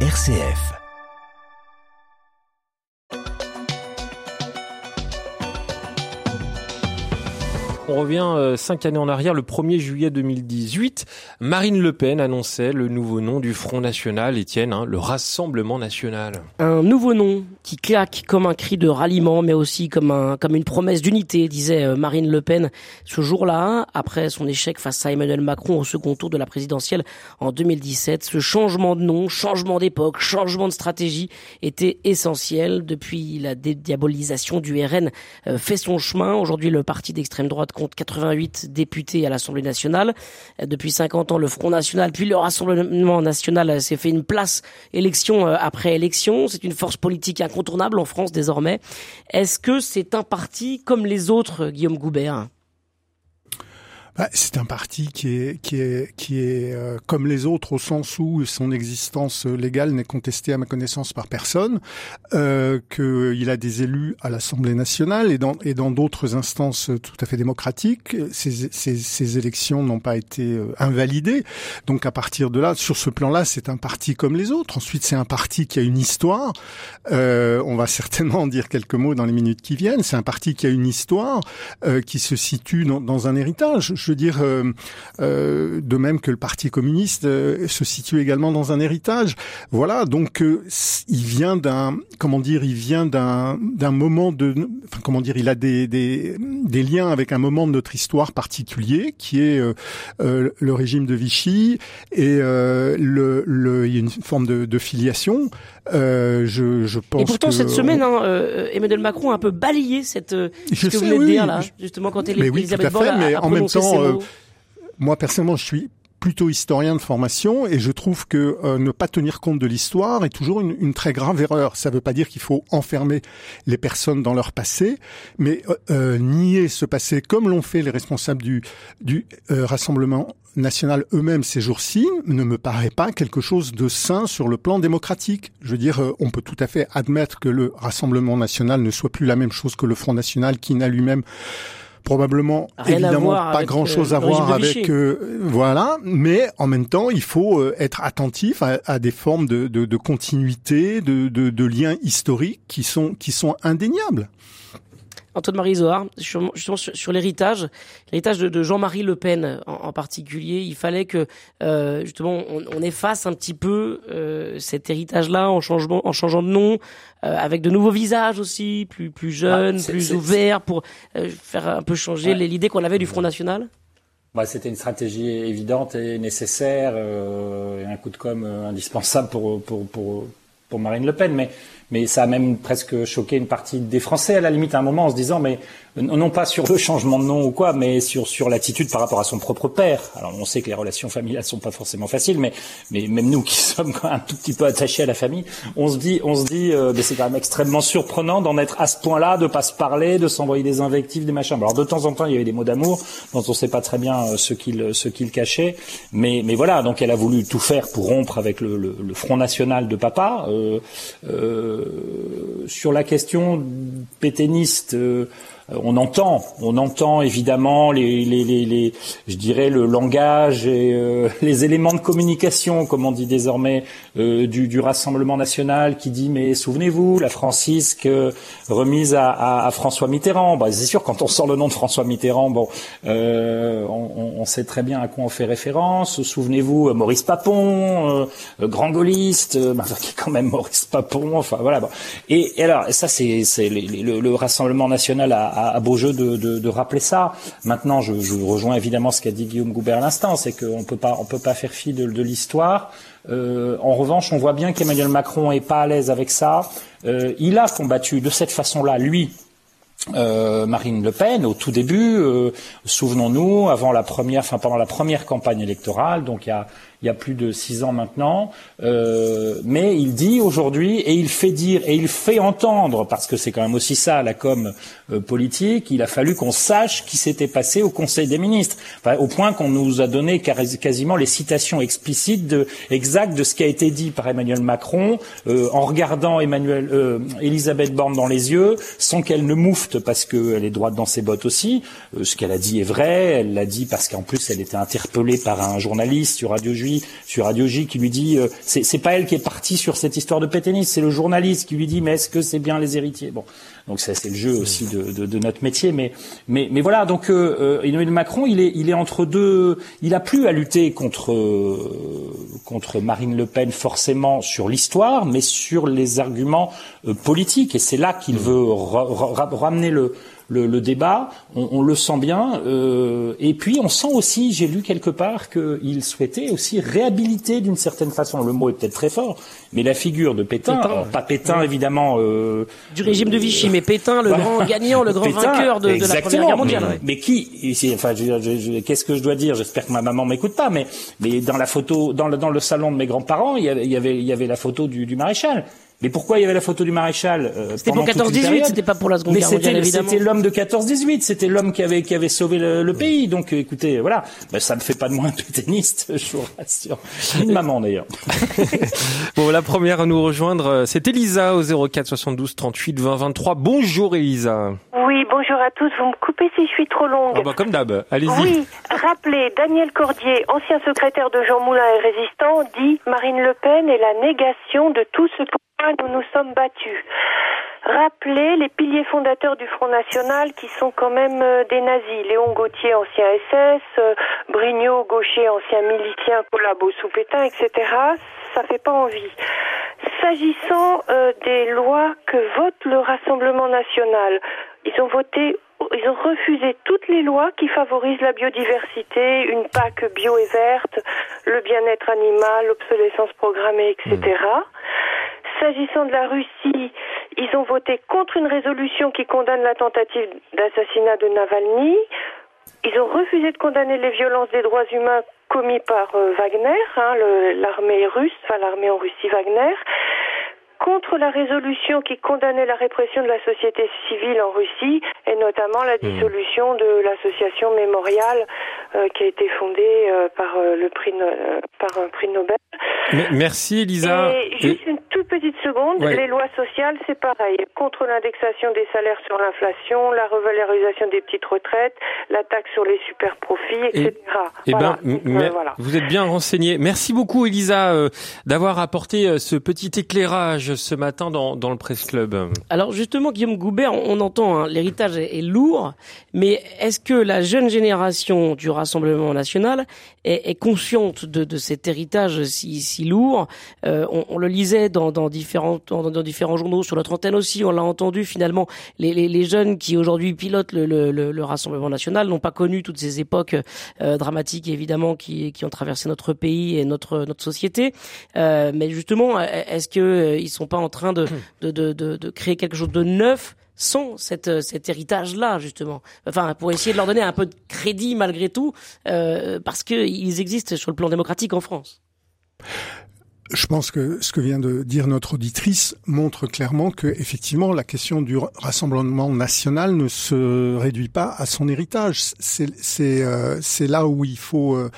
RCF. On revient euh, cinq années en arrière, le 1er juillet 2018. Marine Le Pen annonçait le nouveau nom du Front National, Étienne, hein, le Rassemblement National. Un nouveau nom qui claque comme un cri de ralliement, mais aussi comme, un, comme une promesse d'unité, disait euh, Marine Le Pen ce jour-là, après son échec face à Emmanuel Macron au second tour de la présidentielle en 2017. Ce changement de nom, changement d'époque, changement de stratégie était essentiel. Depuis la dédiabolisation du RN euh, fait son chemin. Aujourd'hui, le parti d'extrême droite compte 88 députés à l'Assemblée nationale. Depuis 50 ans, le Front national, puis le Rassemblement national s'est fait une place élection euh, après élection. C'est une force politique incontournable en France désormais. Est-ce que c'est un parti comme les autres, Guillaume Goubert? Bah, c'est un parti qui est qui est qui est euh, comme les autres au sens où son existence légale n'est contestée à ma connaissance par personne, euh, qu'il a des élus à l'Assemblée nationale et dans et dans d'autres instances tout à fait démocratiques. Ces, ces, ces élections n'ont pas été euh, invalidées, donc à partir de là, sur ce plan-là, c'est un parti comme les autres. Ensuite, c'est un parti qui a une histoire. Euh, on va certainement en dire quelques mots dans les minutes qui viennent. C'est un parti qui a une histoire euh, qui se situe dans, dans un héritage veux dire, euh, euh, de même que le Parti communiste euh, se situe également dans un héritage. Voilà, donc il vient d'un, comment dire, il vient d'un d'un moment de, enfin, comment dire, il a des, des, des liens avec un moment de notre histoire particulier qui est le régime de Vichy et le, le, il y a une forme de, de filiation. Euh, je, je pense. Et pourtant, cette semaine, hein, Emmanuel Macron a un peu balayé cette. ce que vous venez de dire là, justement quand il est oui, Elisabeth Borne mais en même temps, euh, moi personnellement, je suis plutôt historien de formation et je trouve que euh, ne pas tenir compte de l'histoire est toujours une, une, très grave erreur. Ça ne veut pas dire qu'il faut enfermer les personnes dans leur passé, mais euh, euh nier ce passé comme l'ont fait les responsables du, du Rassemblement national eux-mêmes ces jours-ci ne me paraît pas quelque chose de sain sur le plan démocratique. Je veux dire, on peut tout à fait admettre que le Rassemblement national ne soit plus la même chose que le Front national qui n'a lui-même probablement évidemment pas grand chose à voir avec euh, euh voilà. Mais en même temps il faut euh, être attentif à, à des formes de, de, de continuité de, de, de liens historiques qui sont qui sont indéniables Antoine-Marie Zohar, sur, sur, l'héritage, l'héritage de, Jean-Marie Le Pen en, particulier, il fallait que euh, justement on, efface un petit peu euh, cet héritage-là en, changement, en changeant de nom, euh, avec de nouveaux visages aussi, plus plus jeunes, ah, plus ouverts, pour faire un peu changer l'idée qu'on avait du Front National. Bah, c'était une stratégie évidente et nécessaire, et un coup de com indispensable pour, pour, pour, pour Marine Le Pen, mais mais ça a même presque choqué une partie des Français à la limite à un moment en se disant mais non pas sur le changement de nom ou quoi, mais sur sur l'attitude par rapport à son propre père. Alors on sait que les relations familiales sont pas forcément faciles, mais mais même nous qui sommes un tout petit peu attachés à la famille, on se dit on se dit euh, c'est quand même extrêmement surprenant d'en être à ce point-là, de pas se parler, de s'envoyer des invectives, des machins. Alors de temps en temps il y avait des mots d'amour dont on sait pas très bien euh, ce qu'il ce qu'il cachait, mais mais voilà donc elle a voulu tout faire pour rompre avec le, le, le Front National de papa. Euh, euh, sur la question péténiste. Euh, euh, on entend, on entend évidemment les, les, les, les je dirais le langage et euh, les éléments de communication, comme on dit désormais, euh, du, du, Rassemblement national, qui dit mais souvenez-vous, la Francisque remise à, à, à, François Mitterrand. Bah, c'est sûr, quand on sort le nom de François Mitterrand, bon, on, on, sait très bien à quoi on fait référence. Souvenez-vous, Maurice Papon, grand gaulliste, bah, qui est quand même Maurice Papon. Enfin voilà. Bon. Et, et, alors ça, c'est le, le Rassemblement national a à, beau jeu de, rappeler ça. Maintenant, je, je, rejoins évidemment ce qu'a dit Guillaume Goubert à l'instant, c'est qu'on peut pas, on peut pas faire fi de, l'histoire. Euh, en revanche, on voit bien qu'Emmanuel Macron est pas à l'aise avec ça. Euh, il a combattu de cette façon-là, lui, euh, Marine Le Pen au tout début, souvenons-nous, avant la première, enfin pendant la première campagne électorale, donc il y a, il y a plus de six ans maintenant. Euh, mais il dit aujourd'hui et il fait dire et il fait entendre, parce que c'est quand même aussi ça la com euh, politique. Il a fallu qu'on sache qui s'était passé au Conseil des ministres, au point qu'on nous a donné quasiment les citations explicites exactes de ce qui a été dit par Emmanuel Macron euh, en regardant Emmanuel, Elisabeth Borne dans les yeux, sans qu'elle ne moufte parce qu'elle est droite dans ses bottes aussi. ce qu'elle a dit est vrai. Elle l'a dit parce qu'en plus elle était interpellée par un journaliste sur Radio aujourd'hui sur Radio J qui lui dit, euh, c'est pas elle qui est partie sur cette histoire de pétainisme, c'est le journaliste qui lui dit, mais est-ce que c'est bien les héritiers? Bon, donc ça c'est le jeu aussi de, de, de, notre métier, mais mais mais voilà. Donc euh, Emmanuel Macron, il est il est entre deux, il a plus à lutter contre contre Marine Le Pen forcément sur l'histoire, mais sur les arguments politiques, et c'est là qu'il veut ramener le le, le débat, on, on, le sent bien. Euh, et puis on sent aussi, j'ai lu quelque part qu'il souhaitait aussi réhabiliter d'une certaine façon, le mot est peut-être très fort, mais la figure de Pétain, pas Pétain évidemment. Euh, du régime de Vichy, mais Pétain, le grand gagnant, le grand vainqueur de, de, la Première Guerre mondiale. Mais, qui, enfin, qu'est-ce que je dois dire J'espère que ma maman m'écoute pas, mais, mais dans la photo, dans le, dans le salon de mes grands-parents, il y avait, il y avait, il y avait la photo du, du maréchal. Mais pourquoi il y avait la photo du maréchal euh, C'était pour 14-18, c'était pas pour la Seconde Guerre mondiale, évidemment. C'était l'homme de 14-18, c'était l'homme qui avait qui avait sauvé le, pays. Donc, écoutez, voilà, ben, ça me fait pas de moi un pétainiste, je vous rassure. Une maman d'ailleurs. bon, la première à nous rejoindre, euh, c'est Elisa au 04 72 38 20 23. Bonjour Elisa. Oui, bonjour à tous. Vous me coupez si je suis trop longue. Bah, comme d'hab, allez-y. Oui, rappelez, Daniel Cordier, ancien secrétaire de Jean Moulin et résistant, dit Marine Le Pen est la négation de tout ce que nous nous sommes battus. Rappelez les piliers fondateurs du Front National qui sont quand même euh, des nazis. Léon Gauthier, ancien SS, euh, Brignot, gaucher, ancien milicien, collabo sous Pétain, etc. Ça fait pas envie. S'agissant euh, des lois que vote le Rassemblement National, ils ont voté ils ont refusé toutes les lois qui favorisent la biodiversité, une PAC bio et verte, le bien-être animal, l'obsolescence programmée, etc. S'agissant de la Russie, ils ont voté contre une résolution qui condamne la tentative d'assassinat de Navalny. Ils ont refusé de condamner les violences des droits humains commis par euh, Wagner, hein, l'armée russe, enfin l'armée en Russie Wagner contre la résolution qui condamnait la répression de la société civile en Russie et notamment la hmm. dissolution de l'association Mémorial euh, qui a été fondée euh, par euh, le prix par un prix Nobel. merci Elisa. Et juste une toute petite seconde, les lois sociales c'est pareil, contre l'indexation des salaires sur l'inflation, la revalorisation des petites retraites, la taxe sur les super profits, etc. Et, ben, voilà. vous êtes bien renseigné. Merci beaucoup Elisa d'avoir apporté ce petit éclairage ce matin dans, le Presse Club. Alors justement, Guillaume Goubert, on, entend, hein, l'héritage est, lourd, mais est-ce que la jeune génération du Rassemblement national est, est consciente de, de, cet héritage si, si lourd euh, on, on, le lisait dans, dans, différents, dans, dans, différents journaux, sur notre antenne aussi, on l'a entendu finalement, les, les, les jeunes qui aujourd'hui pilotent le, le, le, Rassemblement national n'ont pas connu toutes ces époques euh, dramatiques évidemment qui, qui ont traversé notre pays et notre, notre société. Euh, mais justement, est-ce que euh, ils sont pas en train de, de, de, de, créer quelque chose de neuf sans cette, cet héritage-là, justement. Enfin, pour essayer de leur donner un peu de crédit malgré tout, euh, parce qu'ils existent sur le plan démocratique en France. Je pense que ce que vient de dire notre auditrice montre clairement que effectivement la question du rassemblement national ne se réduit pas à son héritage. C'est euh, là où il faut. Euh,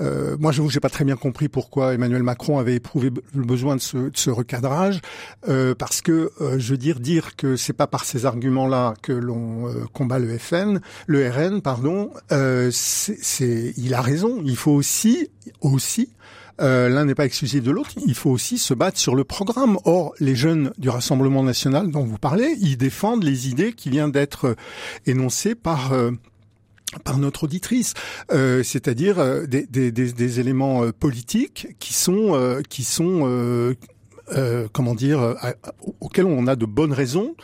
euh moi, je n'ai pas très bien compris pourquoi Emmanuel Macron avait éprouvé le besoin de ce, de ce recadrage, euh, parce que euh, je veux dire dire que c'est pas par ces arguments-là que l'on combat le FN, le RN, pardon. c'est il a raison. Il faut aussi aussi euh, l'un n'est pas exclusif de l'autre. Il faut aussi se battre sur le programme. Or, les jeunes du Rassemblement national dont vous parlez, ils défendent les idées qui viennent d'être euh, énoncées par euh, par notre auditrice, euh, c'est-à-dire des, des, des, des, éléments politiques qui sont qui sont comment dire auxquels on a de bonnes raisons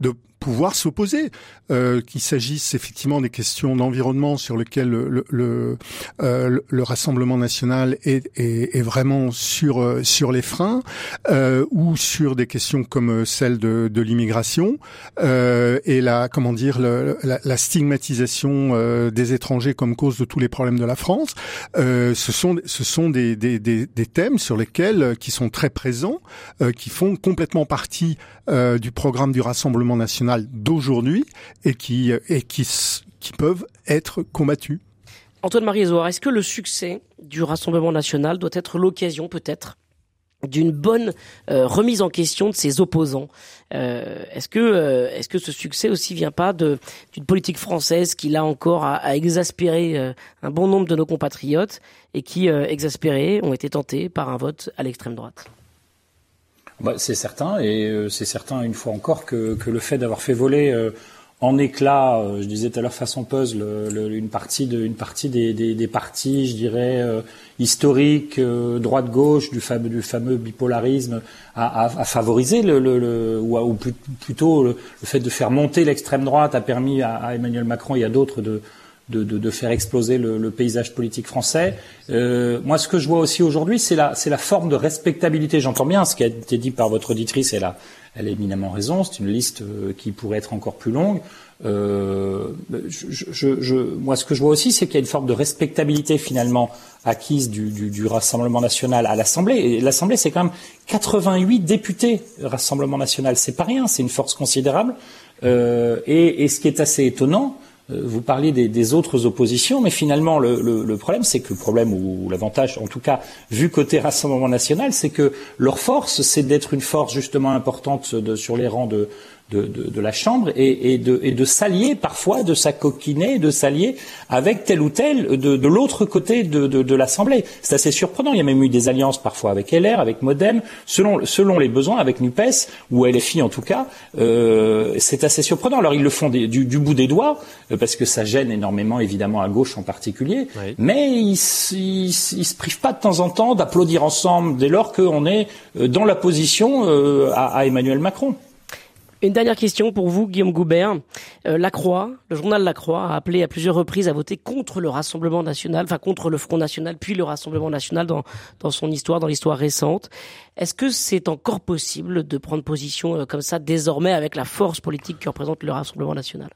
de pouvoir s'opposer, euh, qu'il s'agisse effectivement des questions d'environnement sur lesquelles le, le, euh, le, Rassemblement national est, est, est, vraiment sur euh, sur les freins, euh, ou sur des questions comme celle de, de l'immigration euh, et la comment dire la, la, stigmatisation euh, des étrangers comme cause de tous les problèmes de la France. ce sont ce sont des, des, des, des, thèmes sur lesquels qui sont très présents, qui font complètement partie du programme du Rassemblement national d'aujourd'hui et qui et qui peuvent être combattus. Antoine Marie Est-ce que le succès du Rassemblement national doit être l'occasion peut-être d'une bonne euh, remise en question de ses opposants? Euh, est-ce que euh, ce succès aussi vient pas d'une politique française qui là encore a exaspéré un bon nombre de nos compatriotes et qui exaspérés ont été tentés par un vote à l'extrême droite? Bah, C'est certain et c'est certain une fois encore que, que le fait d'avoir fait voler en éclat, euh, je disais tout à l'heure façon puzzle, une partie de, une partie des, des, partis, je dirais euh, historiques, euh, droite-gauche du fameux, du fameux bipolarisme, a, a, favorisé le, le, ou, plutôt le, fait de faire monter l'extrême droite a permis à, à, Emmanuel Macron et à d'autres de, de, de, de, faire exploser le, paysage politique français. Euh, moi, ce que je vois aussi aujourd'hui, c'est la, la forme de respectabilité. J'entends bien ce qui a été dit par votre auditrice, et là, elle a éminemment raison. C'est une liste euh, qui pourrait être encore plus longue. Euh, je, je, moi, ce que je vois aussi, c'est qu'il y a une forme de respectabilité finalement acquise du, du, du Rassemblement national à l'Assemblée. Et l'Assemblée, c'est quand même 88 députés Rassemblement national. C'est pas rien, c'est une force considérable. Euh, et, et, ce qui est assez étonnant, vous parliez des, autres oppositions, mais finalement le, problème, c'est que le problème ou l'avantage, en tout cas vu côté Rassemblement national, c'est que leur force, c'est d'être une force justement importante sur les rangs de, de, de, de, la Chambre et, et, de, et de s'allier parfois, de s'acoquiner, de s'allier avec tel ou tel de, de l'autre côté de, de, l'Assemblée. C'est assez surprenant. Il y a même eu des alliances parfois avec LR, avec Modem, selon, selon les besoins, avec NUPES ou LFI en tout cas. Euh, c'est assez surprenant. Alors ils le font du, du, bout des doigts euh, parce que ça gêne énormément, évidemment à gauche en particulier. Mais ils, ils, se privent pas de temps en temps d'applaudir ensemble dès lors qu'on est euh, dans la position euh, à, à Emmanuel Macron. Une dernière question pour vous, Guillaume Goubert. Euh, la Croix, le journal La Croix, a appelé à plusieurs reprises à voter contre le Rassemblement national, enfin contre le Front national, puis le Rassemblement national dans, dans son histoire, dans l'histoire récente. Est-ce que c'est encore possible de prendre position euh, comme ça désormais avec la force politique que représente le Rassemblement national?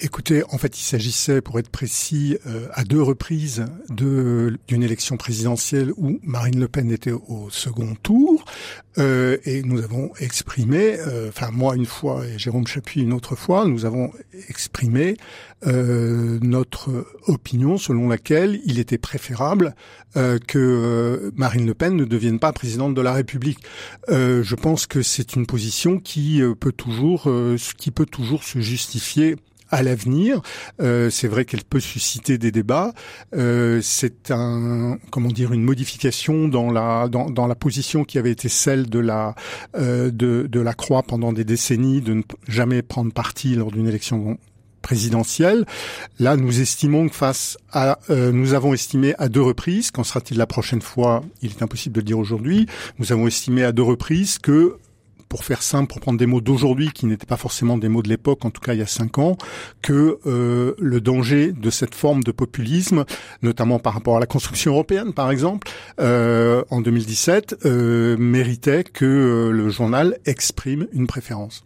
Écoutez, en fait, il s'agissait, pour être précis, euh, à deux reprises de d'une élection présidentielle où Marine Le Pen était au second tour, euh, et nous avons exprimé, euh, enfin moi une fois et Jérôme Chapuis une autre fois, nous avons exprimé notre opinion selon laquelle il était préférable que Marine Le Pen ne devienne pas présidente de la République. je pense que c'est une position qui peut toujours, qui peut toujours se justifier à l'avenir. Euh, c'est vrai qu'elle peut susciter des débats. Euh, c'est un comment dire une modification dans la dans, dans, la position qui avait été celle de la euh, de, de la Croix pendant des décennies de ne jamais prendre parti lors d'une élection présidentielle. Là, nous estimons que face à, euh, nous avons estimé à deux reprises, qu'en sera-t-il la prochaine fois? Il est impossible de le dire aujourd'hui. Nous avons estimé à deux reprises que pour faire simple, pour prendre des mots d'aujourd'hui qui n'étaient pas forcément des mots de l'époque, en tout cas il y a cinq ans, que euh, le danger de cette forme de populisme, notamment par rapport à la construction européenne, par exemple, euh, en 2017, euh, méritait que le journal exprime une préférence.